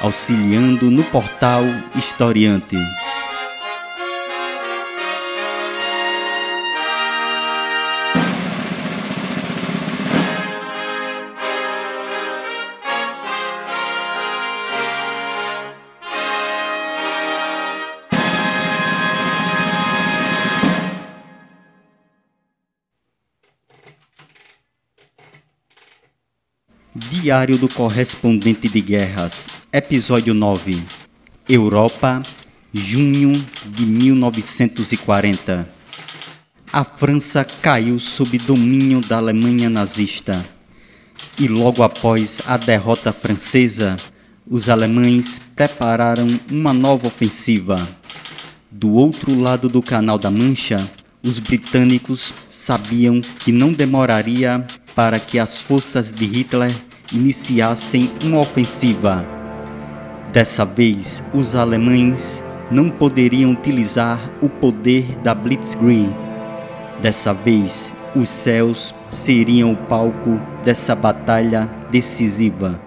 auxiliando no portal Historiante. Diário do Correspondente de Guerras, Episódio 9 Europa, junho de 1940 A França caiu sob domínio da Alemanha nazista. E logo após a derrota francesa, os alemães prepararam uma nova ofensiva. Do outro lado do Canal da Mancha, os britânicos sabiam que não demoraria para que as forças de Hitler iniciassem uma ofensiva. Dessa vez, os alemães não poderiam utilizar o poder da Blitzkrieg. Dessa vez, os céus seriam o palco dessa batalha decisiva.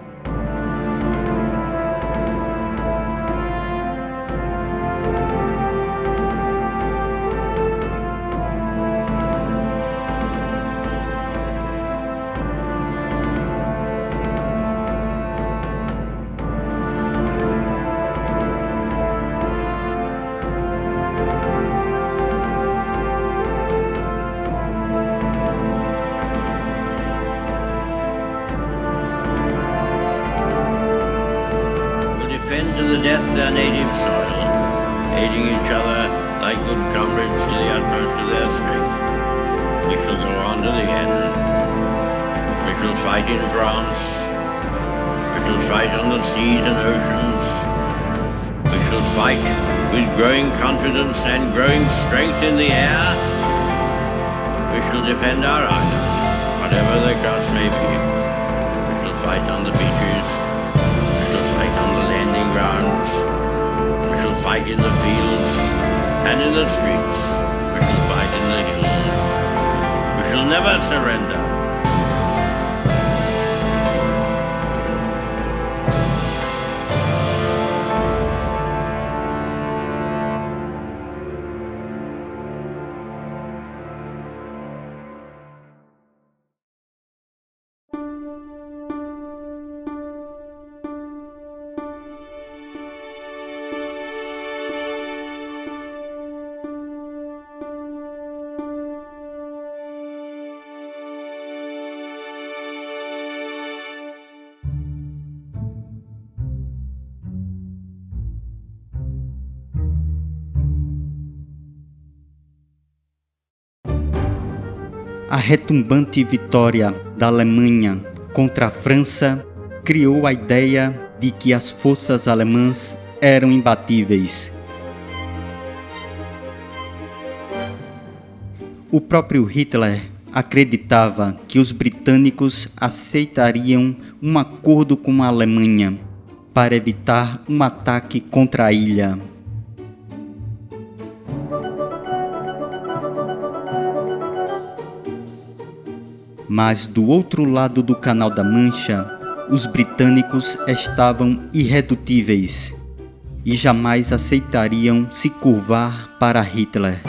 Shall defend our island, whatever the cost may be. We shall fight on the beaches. We shall fight on the landing grounds. We shall fight in the fields and in the streets. We shall fight in the hills. We shall never surrender. Retumbante vitória da Alemanha contra a França criou a ideia de que as forças alemãs eram imbatíveis. O próprio Hitler acreditava que os britânicos aceitariam um acordo com a Alemanha para evitar um ataque contra a ilha. Mas do outro lado do Canal da Mancha, os britânicos estavam irredutíveis e jamais aceitariam se curvar para Hitler.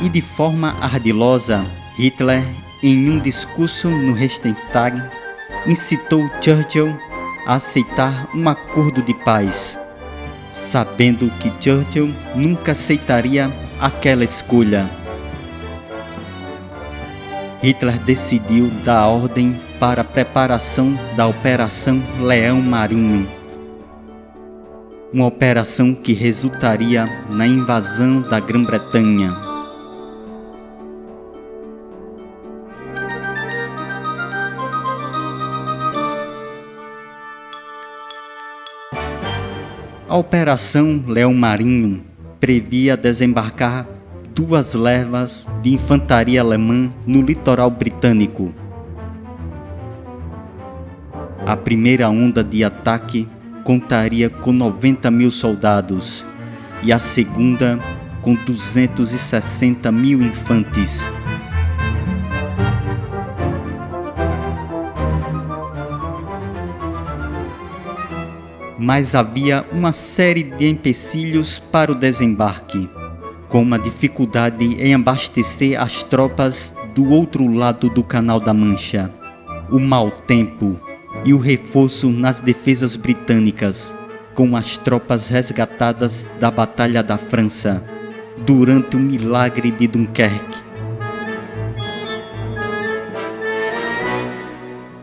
E de forma ardilosa, Hitler, em um discurso no Reichstag, incitou Churchill a aceitar um acordo de paz, sabendo que Churchill nunca aceitaria aquela escolha. Hitler decidiu dar ordem para a preparação da Operação Leão Marinho. Uma operação que resultaria na invasão da Grã-Bretanha. A Operação Leão Marinho previa desembarcar duas levas de infantaria alemã no litoral britânico. A primeira onda de ataque contaria com 90 mil soldados e a segunda com 260 mil infantes. Mas havia uma série de empecilhos para o desembarque, como a dificuldade em abastecer as tropas do outro lado do Canal da Mancha, o mau tempo e o reforço nas defesas britânicas, com as tropas resgatadas da Batalha da França durante o milagre de Dunkerque.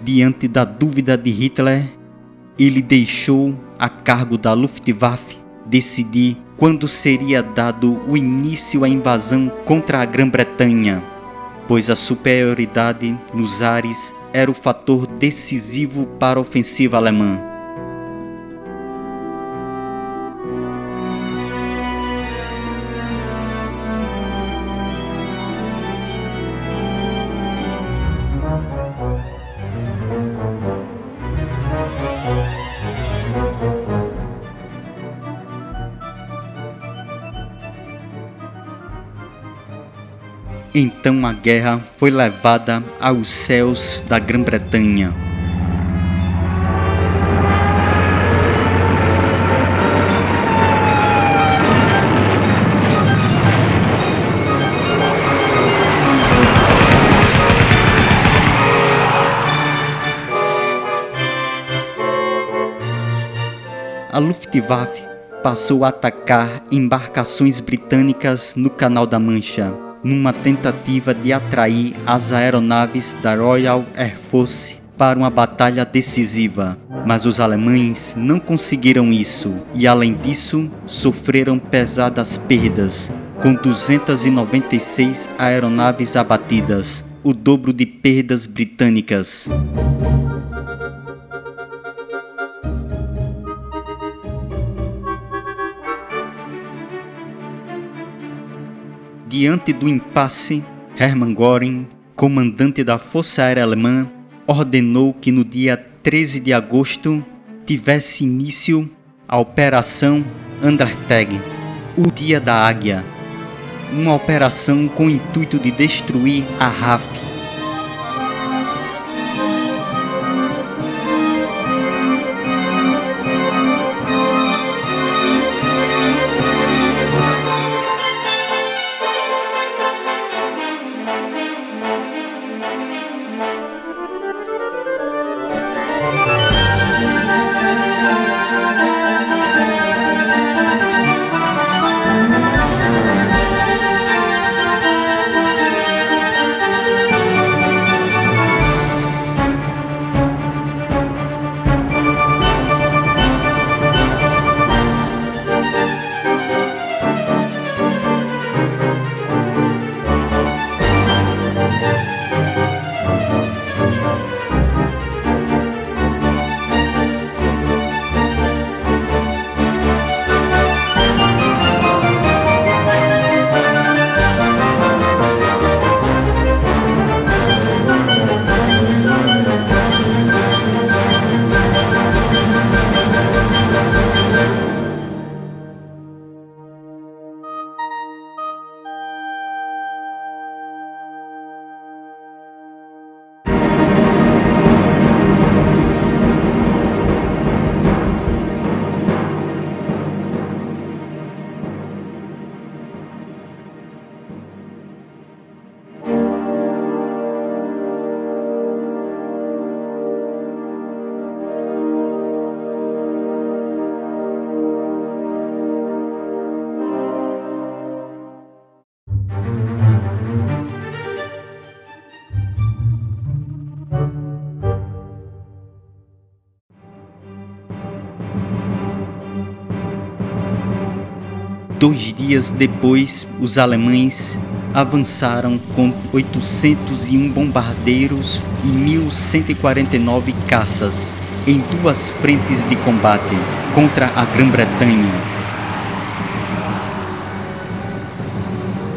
Diante da dúvida de Hitler, ele deixou a cargo da Luftwaffe decidir quando seria dado o início à invasão contra a Grã-Bretanha, pois a superioridade nos ares era o fator decisivo para a ofensiva alemã. Então a guerra foi levada aos céus da Grã-Bretanha. A Luftwaffe passou a atacar embarcações britânicas no Canal da Mancha numa tentativa de atrair as aeronaves da Royal Air Force para uma batalha decisiva. Mas os alemães não conseguiram isso e, além disso, sofreram pesadas perdas, com 296 aeronaves abatidas, o dobro de perdas britânicas. Diante do impasse, Hermann Göring, comandante da Força Aérea Alemã, ordenou que no dia 13 de agosto tivesse início a Operação Undertag, o Dia da Águia, uma operação com o intuito de destruir a RAF, Dois dias depois, os alemães avançaram com 801 bombardeiros e 1.149 caças, em duas frentes de combate contra a Grã-Bretanha.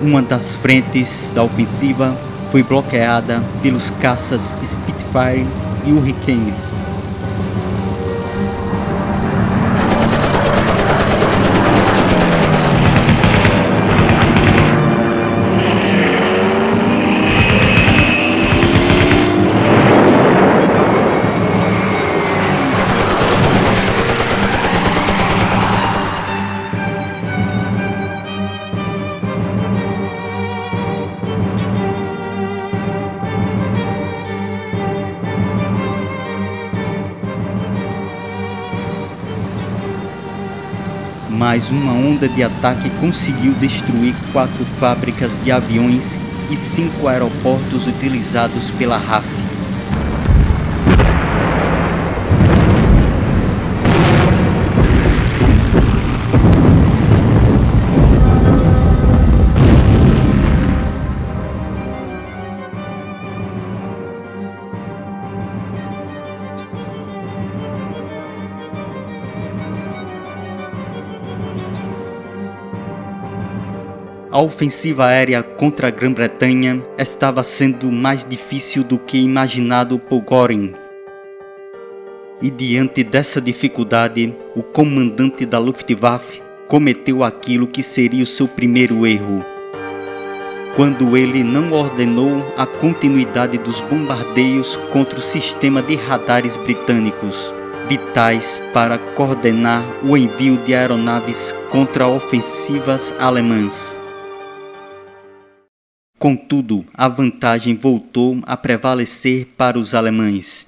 Uma das frentes da ofensiva foi bloqueada pelos caças Spitfire e Hurricanes, mas uma onda de ataque conseguiu destruir quatro fábricas de aviões e cinco aeroportos utilizados pela RAF. A ofensiva aérea contra a Grã-Bretanha estava sendo mais difícil do que imaginado por Göring. E diante dessa dificuldade, o comandante da Luftwaffe cometeu aquilo que seria o seu primeiro erro. Quando ele não ordenou a continuidade dos bombardeios contra o sistema de radares britânicos, vitais para coordenar o envio de aeronaves contra ofensivas alemãs. Contudo, a vantagem voltou a prevalecer para os alemães.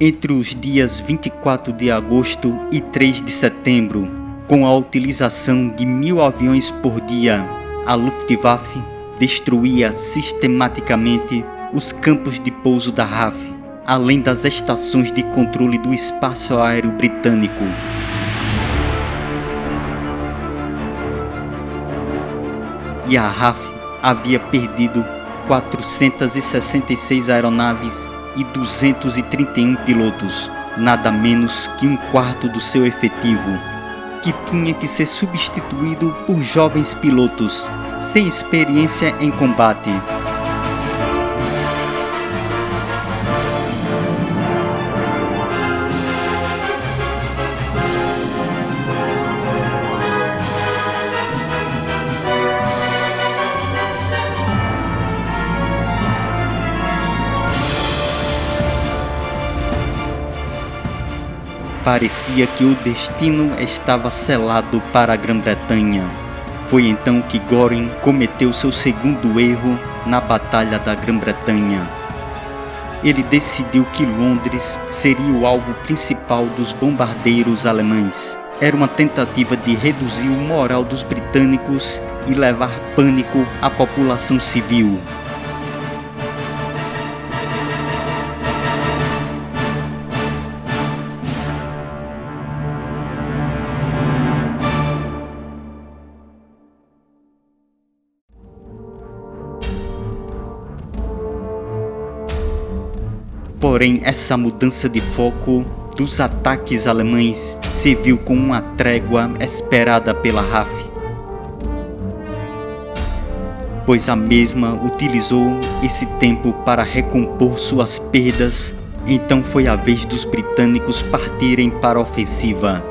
Entre os dias 24 de agosto e 3 de setembro, com a utilização de mil aviões por dia, a Luftwaffe destruía sistematicamente os campos de pouso da RAF, além das estações de controle do espaço aéreo britânico. E a RAF havia perdido 466 aeronaves e 231 pilotos, nada menos que um quarto do seu efetivo, que tinha que ser substituído por jovens pilotos sem experiência em combate. Parecia que o destino estava selado para a Grã-Bretanha. Foi então que Göring cometeu seu segundo erro na Batalha da Grã-Bretanha. Ele decidiu que Londres seria o alvo principal dos bombardeiros alemães. Era uma tentativa de reduzir o moral dos britânicos e levar pânico à população civil. Porém, essa mudança de foco dos ataques alemães serviu como uma trégua esperada pela RAF, pois a mesma utilizou esse tempo para recompor suas perdas. Então foi a vez dos britânicos partirem para a ofensiva.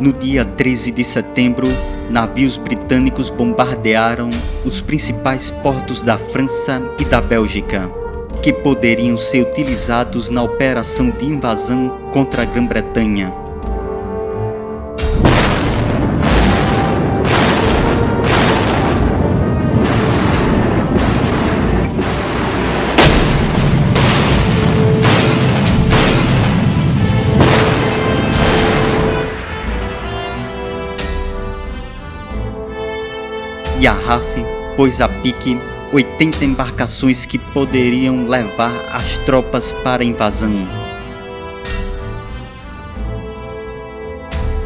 No dia 13 de setembro, navios britânicos bombardearam os principais portos da França e da Bélgica que poderiam ser utilizados na operação de invasão contra a Grã-Bretanha. E a RAF pôs a pique 80 embarcações que poderiam levar as tropas para a invasão.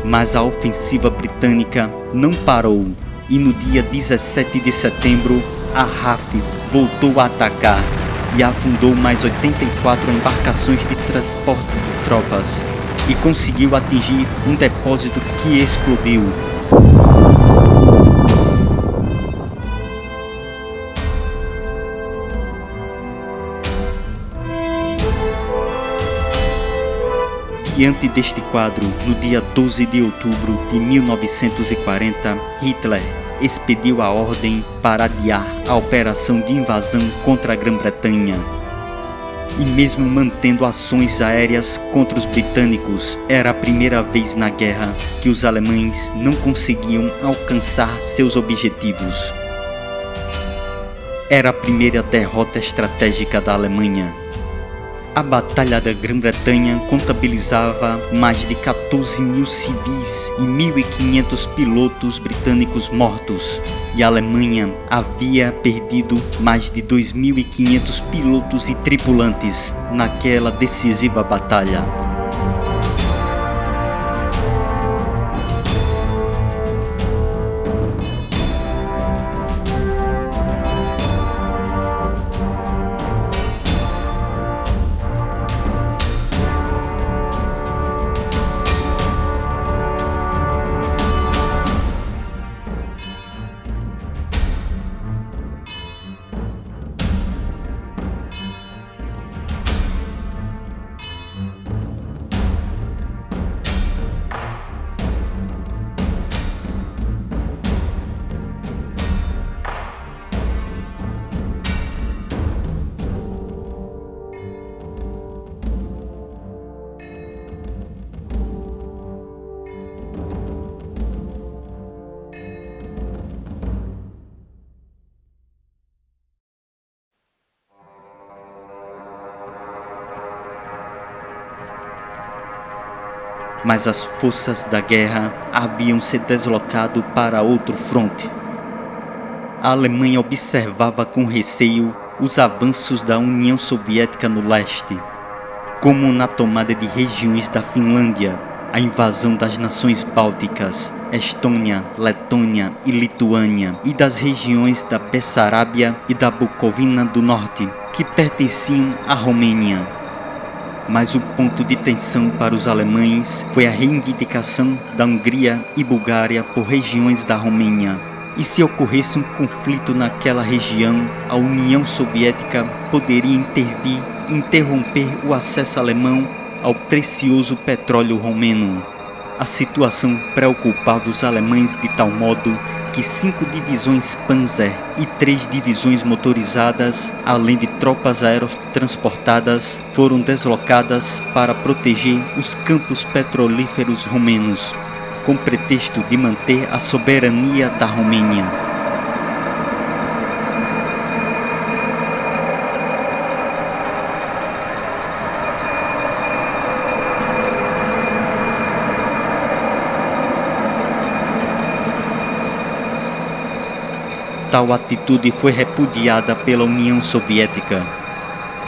Mas a ofensiva britânica não parou e no dia 17 de setembro a RAF voltou a atacar e afundou mais 84 embarcações de transporte de tropas e conseguiu atingir um depósito que explodiu. Diante deste quadro, no dia 12 de outubro de 1940, Hitler expediu a ordem para adiar a operação de invasão contra a Grã-Bretanha. E mesmo mantendo ações aéreas contra os britânicos, era a primeira vez na guerra que os alemães não conseguiam alcançar seus objetivos. Era a primeira derrota estratégica da Alemanha a Batalha da Grã-Bretanha contabilizava mais de 14 mil civis e 1.500 pilotos britânicos mortos, e a Alemanha havia perdido mais de 2.500 pilotos e tripulantes naquela decisiva batalha. Mas as forças da guerra haviam se deslocado para outro fronte. A Alemanha observava com receio os avanços da União Soviética no leste, como na tomada de regiões da Finlândia, a invasão das nações bálticas, Estônia, Letônia e Lituânia, e das regiões da Bessarábia e da Bucovina do Norte, que pertenciam à Romênia mas o ponto de tensão para os alemães foi a reivindicação da Hungria e Bulgária por regiões da Romênia. E se ocorresse um conflito naquela região, a União Soviética poderia intervir e interromper o acesso alemão ao precioso petróleo romeno. A situação preocupava os alemães de tal modo que cinco divisões Panzer e três divisões motorizadas, além de tropas aerotransportadas, foram deslocadas para proteger os campos petrolíferos romenos, com pretexto de manter a soberania da Romênia. Tal atitude foi repudiada pela União Soviética.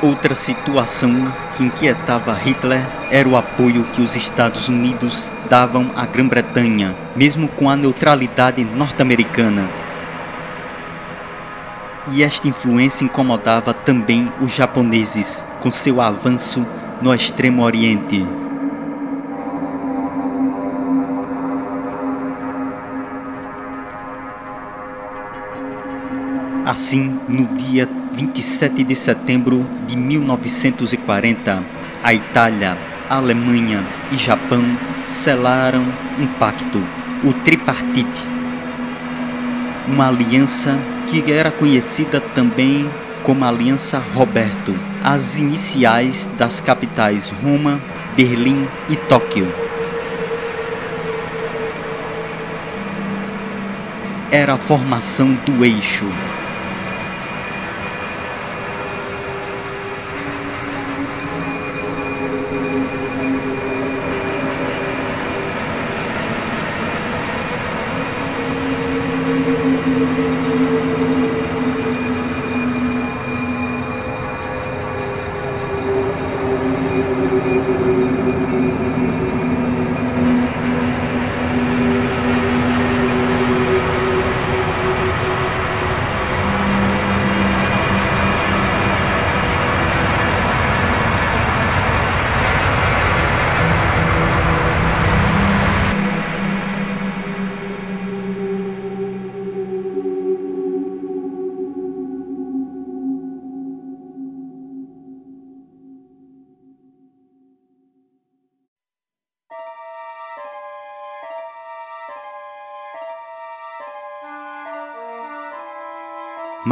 Outra situação que inquietava Hitler era o apoio que os Estados Unidos davam à Grã-Bretanha, mesmo com a neutralidade norte-americana. E esta influência incomodava também os japoneses, com seu avanço no Extremo Oriente. Assim, no dia 27 de setembro de 1940, a Itália, a Alemanha e Japão selaram um pacto, o Tripartite, uma aliança que era conhecida também como Aliança Roberto, as iniciais das capitais Roma, Berlim e Tóquio. Era a formação do eixo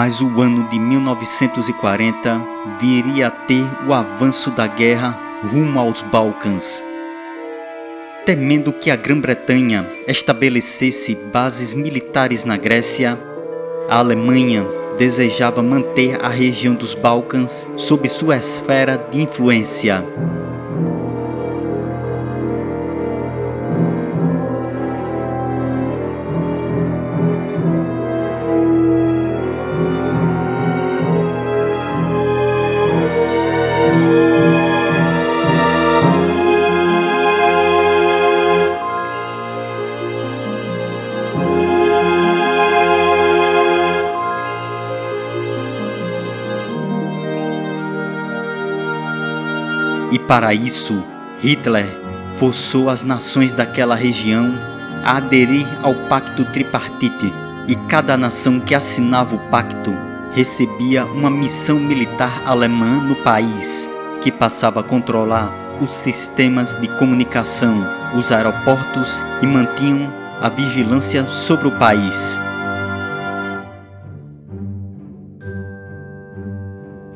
Mas o ano de 1940 viria a ter o avanço da guerra rumo aos Balcãs. Temendo que a Grã-Bretanha estabelecesse bases militares na Grécia, a Alemanha desejava manter a região dos Balcãs sob sua esfera de influência. Para isso, Hitler forçou as nações daquela região a aderir ao Pacto Tripartite, e cada nação que assinava o pacto recebia uma missão militar alemã no país, que passava a controlar os sistemas de comunicação, os aeroportos e mantinham a vigilância sobre o país.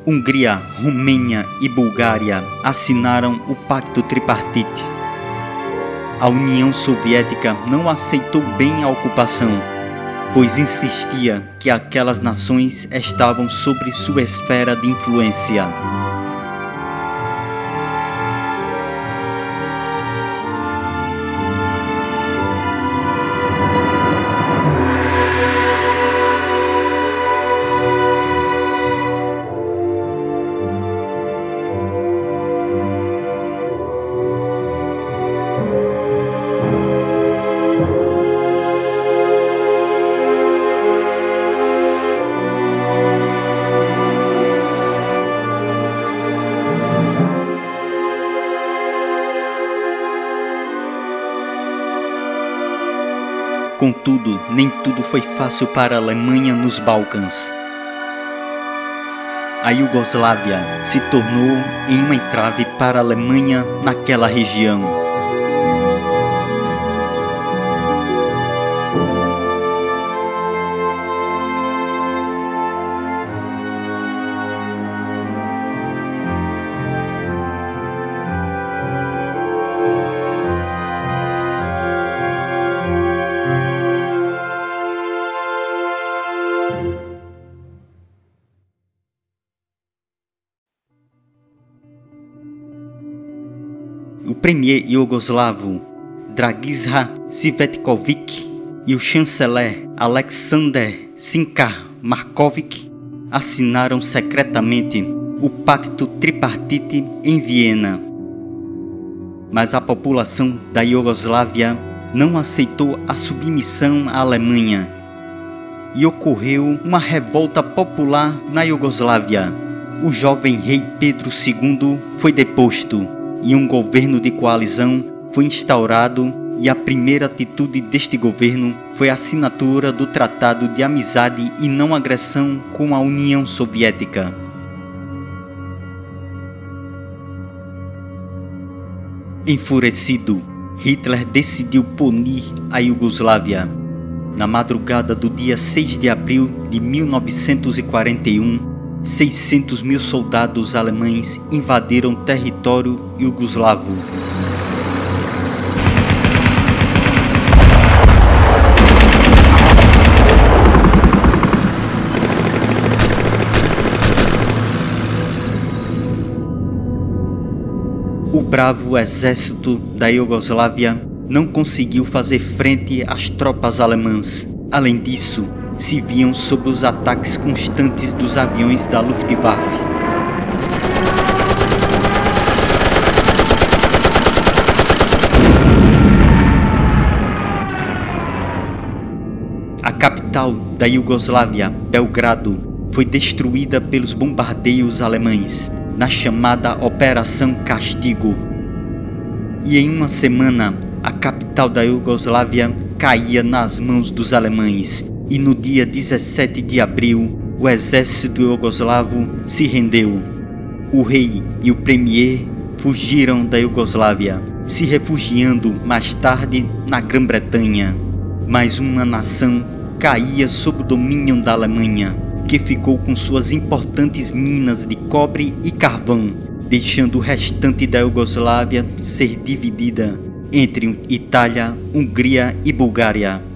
Hungria, Romênia e Bulgária assinaram o Pacto Tripartite. A União Soviética não aceitou bem a ocupação, pois insistia que aquelas nações estavam sobre sua esfera de influência. Contudo, nem tudo foi fácil para a Alemanha nos Balcãs. A Iugoslávia se tornou em uma entrave para a Alemanha naquela região. Iugoslavo Dragiša Svetkovic e o chanceler Alexander Sinkar Markovic assinaram secretamente o Pacto Tripartite em Viena. Mas a população da Iugoslávia não aceitou a submissão à Alemanha e ocorreu uma revolta popular na Iugoslávia. O jovem rei Pedro II foi deposto e um governo de coalizão foi instaurado e a primeira atitude deste governo foi a assinatura do Tratado de Amizade e Não Agressão com a União Soviética. Enfurecido, Hitler decidiu punir a Iugoslávia. Na madrugada do dia 6 de abril de 1941, 600 mil soldados alemães invadiram território iugoslavo. O bravo exército da Iugoslávia não conseguiu fazer frente às tropas alemãs. Além disso, se viam sob os ataques constantes dos aviões da Luftwaffe. A capital da Iugoslávia, Belgrado, foi destruída pelos bombardeios alemães na chamada Operação Castigo. E em uma semana, a capital da Iugoslávia caía nas mãos dos alemães e no dia 17 de abril o exército iugoslavo se rendeu. O rei e o premier fugiram da Iugoslávia, se refugiando mais tarde na Grã-Bretanha. Mas uma nação caía sob o domínio da Alemanha, que ficou com suas importantes minas de cobre e carvão, deixando o restante da Iugoslávia ser dividida entre Itália, Hungria e Bulgária.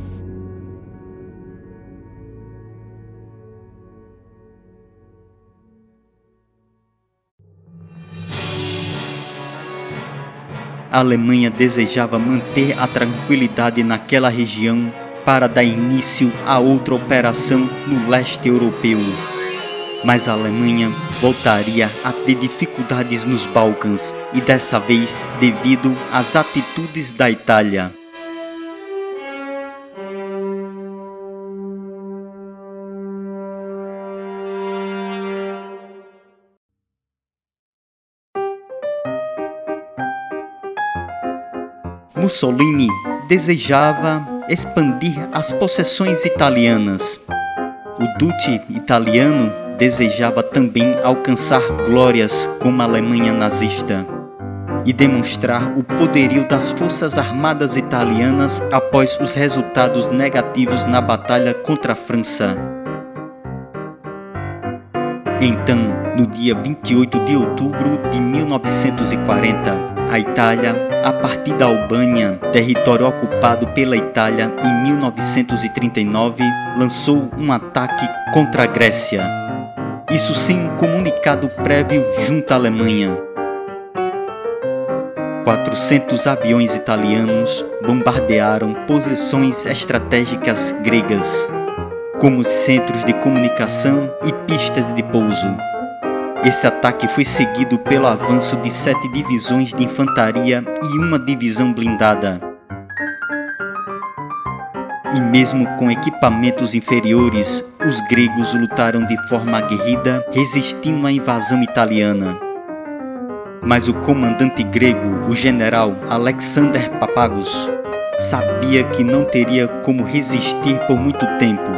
A Alemanha desejava manter a tranquilidade naquela região para dar início a outra operação no leste europeu. Mas a Alemanha voltaria a ter dificuldades nos Balcãs e dessa vez devido às atitudes da Itália. Mussolini desejava expandir as possessões italianas. O Duce italiano desejava também alcançar glórias como a Alemanha nazista e demonstrar o poderio das forças armadas italianas após os resultados negativos na batalha contra a França. Então, no dia 28 de outubro de 1940, a Itália, a partir da Albânia, território ocupado pela Itália em 1939, lançou um ataque contra a Grécia. Isso sem um comunicado prévio junto à Alemanha. 400 aviões italianos bombardearam posições estratégicas gregas, como centros de comunicação e pistas de pouso. Esse ataque foi seguido pelo avanço de sete divisões de infantaria e uma divisão blindada. E mesmo com equipamentos inferiores, os gregos lutaram de forma aguerrida, resistindo à invasão italiana. Mas o comandante grego, o general Alexander Papagos, sabia que não teria como resistir por muito tempo.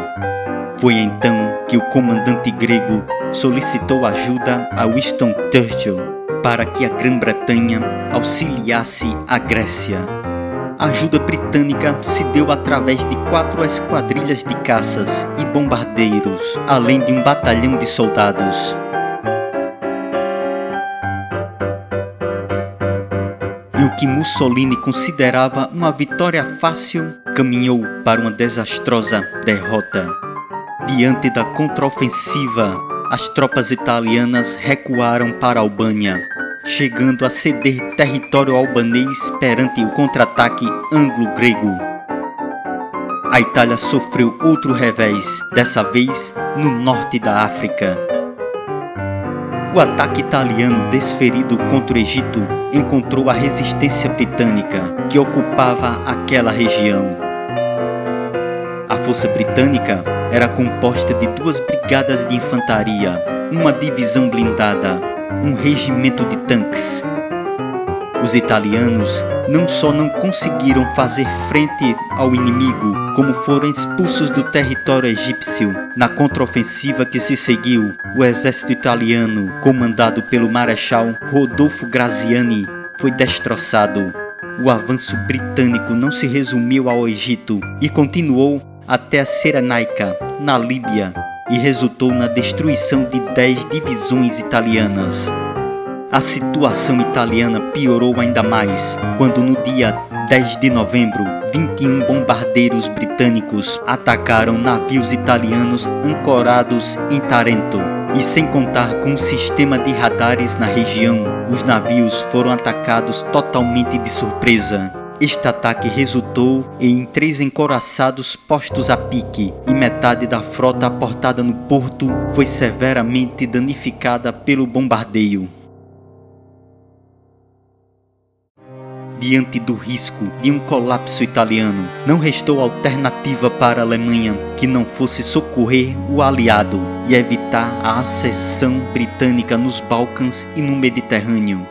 Foi então que o comandante grego solicitou ajuda a Winston Churchill para que a Grã-Bretanha auxiliasse a Grécia. A ajuda britânica se deu através de quatro esquadrilhas de caças e bombardeiros, além de um batalhão de soldados. E o que Mussolini considerava uma vitória fácil caminhou para uma desastrosa derrota. Diante da contraofensiva as tropas italianas recuaram para a Albânia, chegando a ceder território albanês perante o contra-ataque anglo-grego. A Itália sofreu outro revés, dessa vez no norte da África. O ataque italiano desferido contra o Egito encontrou a resistência britânica, que ocupava aquela região. A força britânica era composta de duas brigadas de infantaria, uma divisão blindada, um regimento de tanques. Os italianos não só não conseguiram fazer frente ao inimigo, como foram expulsos do território egípcio. Na contraofensiva que se seguiu, o exército italiano, comandado pelo marechal Rodolfo Graziani, foi destroçado. O avanço britânico não se resumiu ao Egito e continuou até a Serenaica, na Líbia, e resultou na destruição de dez divisões italianas. A situação italiana piorou ainda mais quando, no dia 10 de novembro, 21 bombardeiros britânicos atacaram navios italianos ancorados em Tarento. E sem contar com o sistema de radares na região, os navios foram atacados totalmente de surpresa. Este ataque resultou em três encoraçados postos a pique e metade da frota aportada no porto foi severamente danificada pelo bombardeio. Diante do risco de um colapso italiano, não restou alternativa para a Alemanha que não fosse socorrer o aliado e evitar a ascensão britânica nos Balcãs e no Mediterrâneo.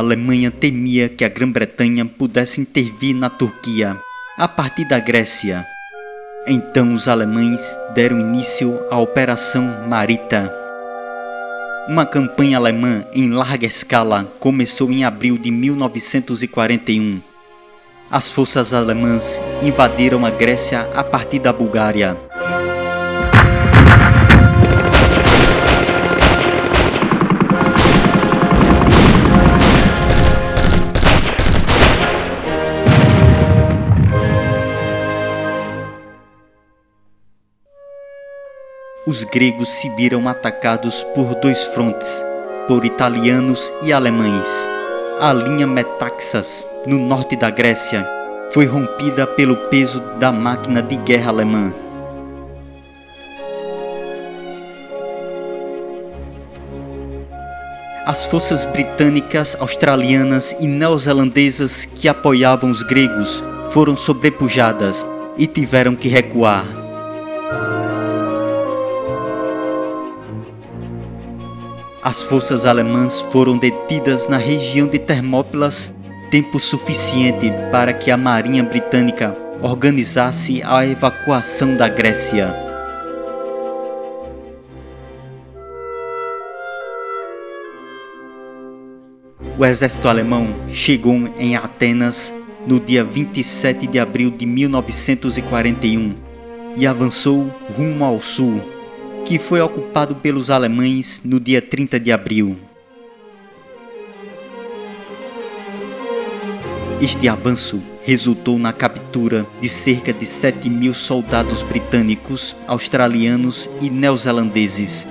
Alemanha temia que a Grã-Bretanha pudesse intervir na Turquia, a partir da Grécia. Então os alemães deram início à Operação Marita. Uma campanha alemã em larga escala começou em abril de 1941. As forças alemãs invadiram a Grécia a partir da Bulgária. Os gregos se viram atacados por dois frontes, por italianos e alemães. A linha Metaxas, no norte da Grécia, foi rompida pelo peso da máquina de guerra alemã. As forças britânicas, australianas e neozelandesas que apoiavam os gregos foram sobrepujadas e tiveram que recuar. As forças alemãs foram detidas na região de Termópilas tempo suficiente para que a Marinha Britânica organizasse a evacuação da Grécia. O exército alemão chegou em Atenas no dia 27 de abril de 1941 e avançou rumo ao sul que foi ocupado pelos alemães no dia 30 de abril. Este avanço resultou na captura de cerca de 7 mil soldados britânicos, australianos e neozelandeses.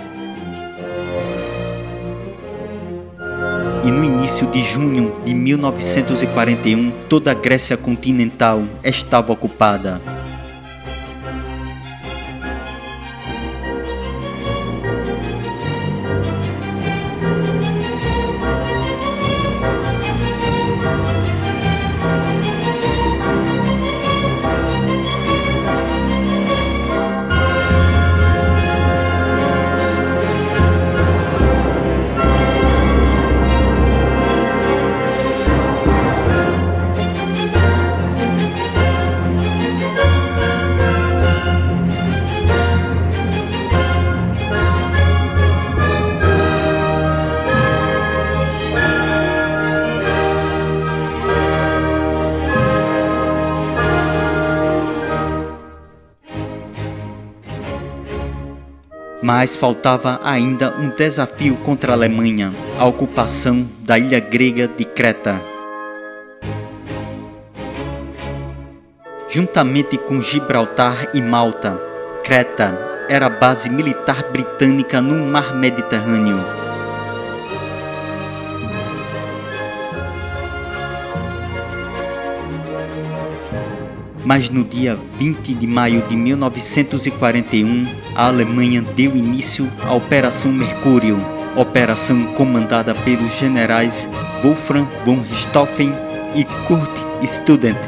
E no início de junho de 1941, toda a Grécia continental estava ocupada. Mas faltava ainda um desafio contra a Alemanha, a ocupação da ilha grega de Creta. Juntamente com Gibraltar e Malta, Creta era a base militar britânica no mar Mediterrâneo. Mas no dia 20 de maio de 1941, a Alemanha deu início à Operação Mercúrio, operação comandada pelos generais Wolfram von Richthofen e Kurt Student.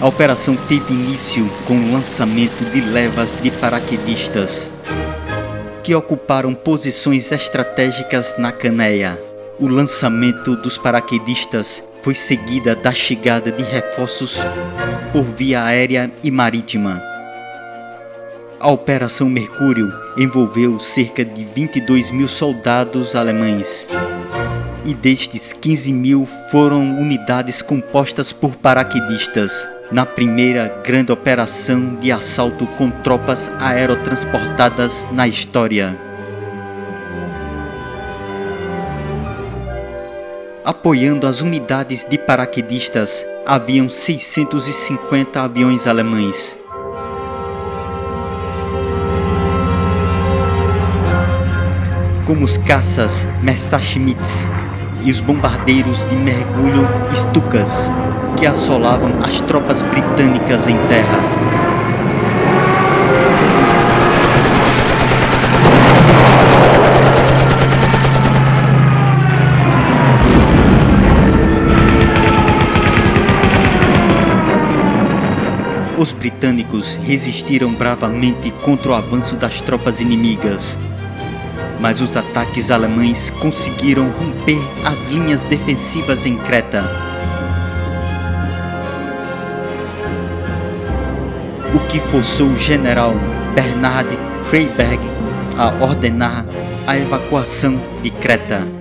A operação teve início com o lançamento de levas de paraquedistas que ocuparam posições estratégicas na Caneia. O lançamento dos paraquedistas foi seguida da chegada de reforços por via aérea e marítima. A Operação Mercúrio envolveu cerca de 22 mil soldados alemães. E destes, 15 mil foram unidades compostas por paraquedistas, na primeira grande operação de assalto com tropas aerotransportadas na história. Apoiando as unidades de paraquedistas, haviam 650 aviões alemães. Como os caças Messerschmitts e os bombardeiros de mergulho Stukas, que assolavam as tropas britânicas em terra. Os britânicos resistiram bravamente contra o avanço das tropas inimigas. mas os ataques alemães conseguiram romper as linhas defensivas em Creta. O que forçou o general Bernard Freiberg a ordenar a evacuação de Creta.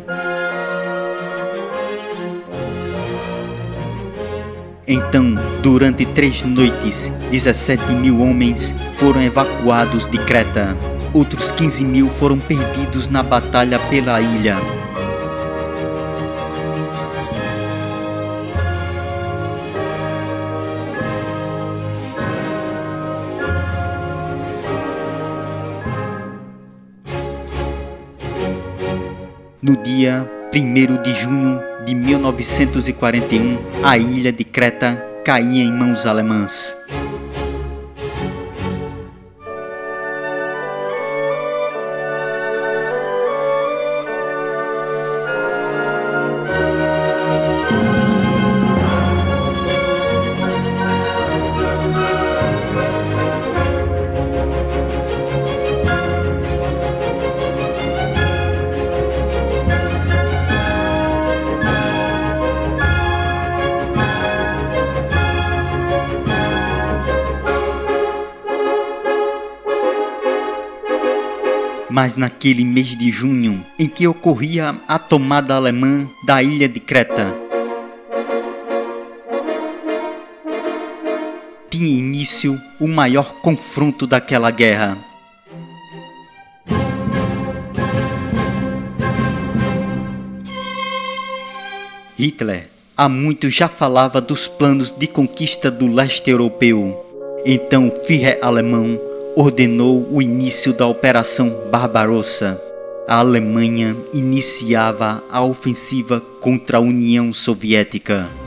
Então, durante três noites, 17 mil homens foram evacuados de Creta. Outros 15 mil foram perdidos na batalha pela ilha. No dia 1 de junho de 1941, a ilha de Creta caía em mãos alemãs. Mas naquele mês de junho, em que ocorria a tomada alemã da ilha de Creta, tinha início o maior confronto daquela guerra. Hitler há muito já falava dos planos de conquista do leste europeu. Então o Führer alemão ordenou o início da Operação Barbarossa. A Alemanha iniciava a ofensiva contra a União Soviética.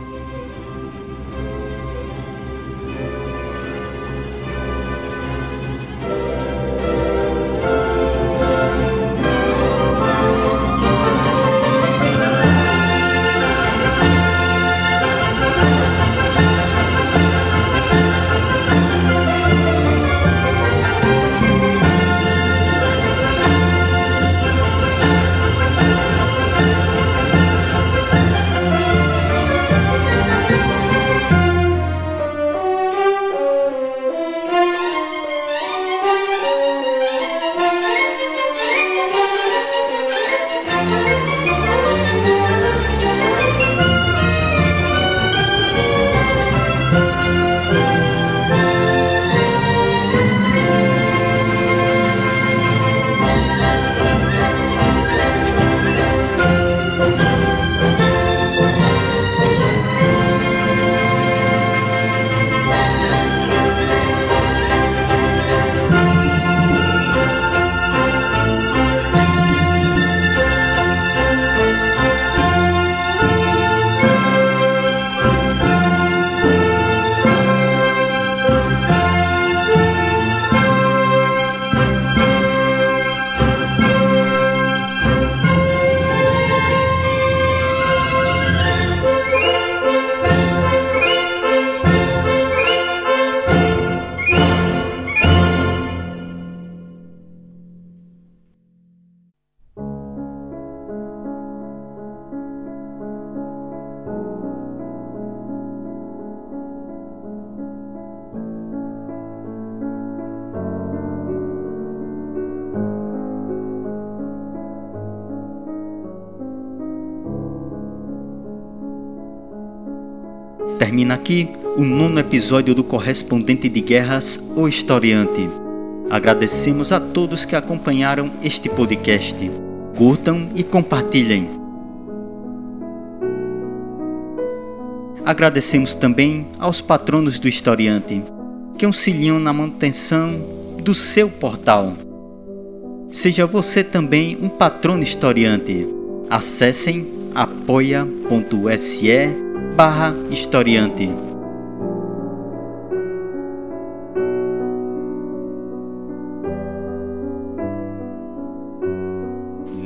Termina aqui o nono episódio do Correspondente de Guerras, o Historiante. Agradecemos a todos que acompanharam este podcast. Curtam e compartilhem. Agradecemos também aos patronos do Historiante, que auxiliam na manutenção do seu portal. Seja você também um patrono historiante. Acessem apoia.se barra historiante.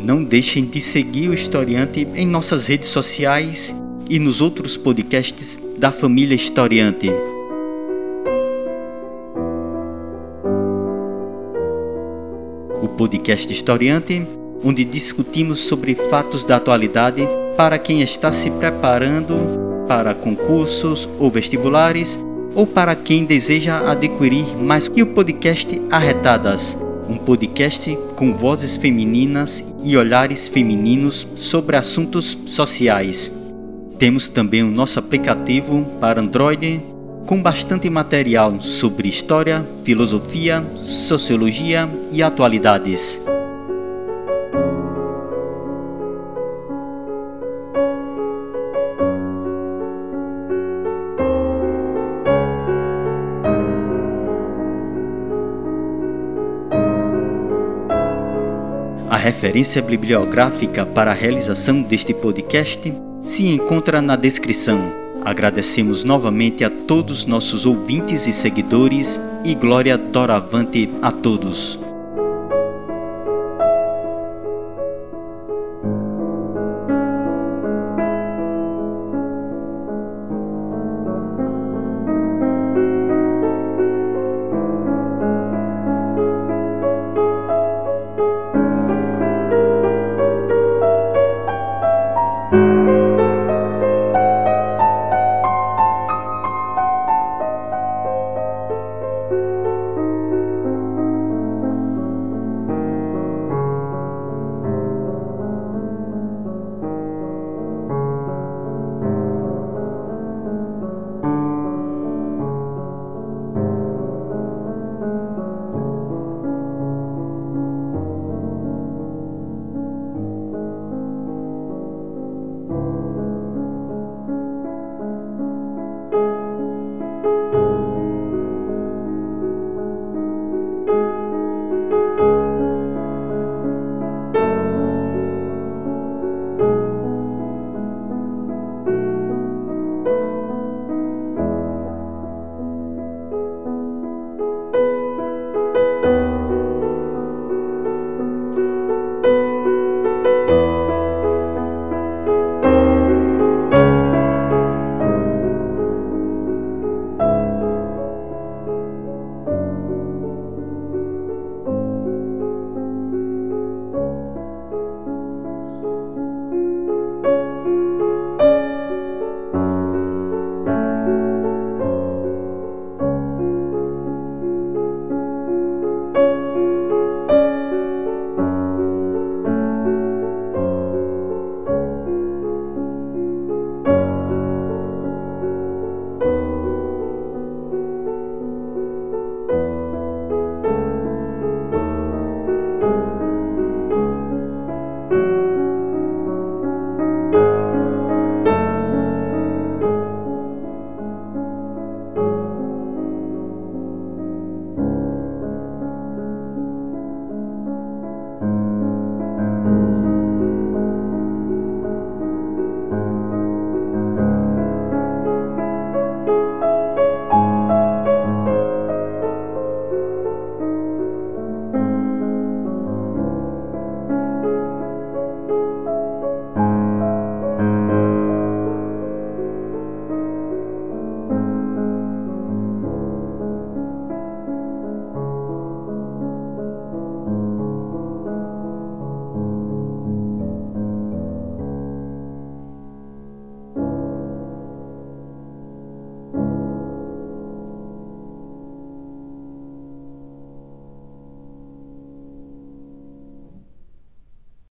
Não deixem de seguir o Historiante em nossas redes sociais e nos outros podcasts da família Historiante. O podcast Historiante onde discutimos sobre fatos da atualidade para quem está se preparando para concursos ou vestibulares ou para quem deseja adquirir mais que o podcast Arretadas, um podcast com vozes femininas e olhares femininos sobre assuntos sociais. Temos também o nosso aplicativo para Android com bastante material sobre história, filosofia, sociologia e atualidades. Referência bibliográfica para a realização deste podcast se encontra na descrição. Agradecemos novamente a todos nossos ouvintes e seguidores e glória doravante a todos.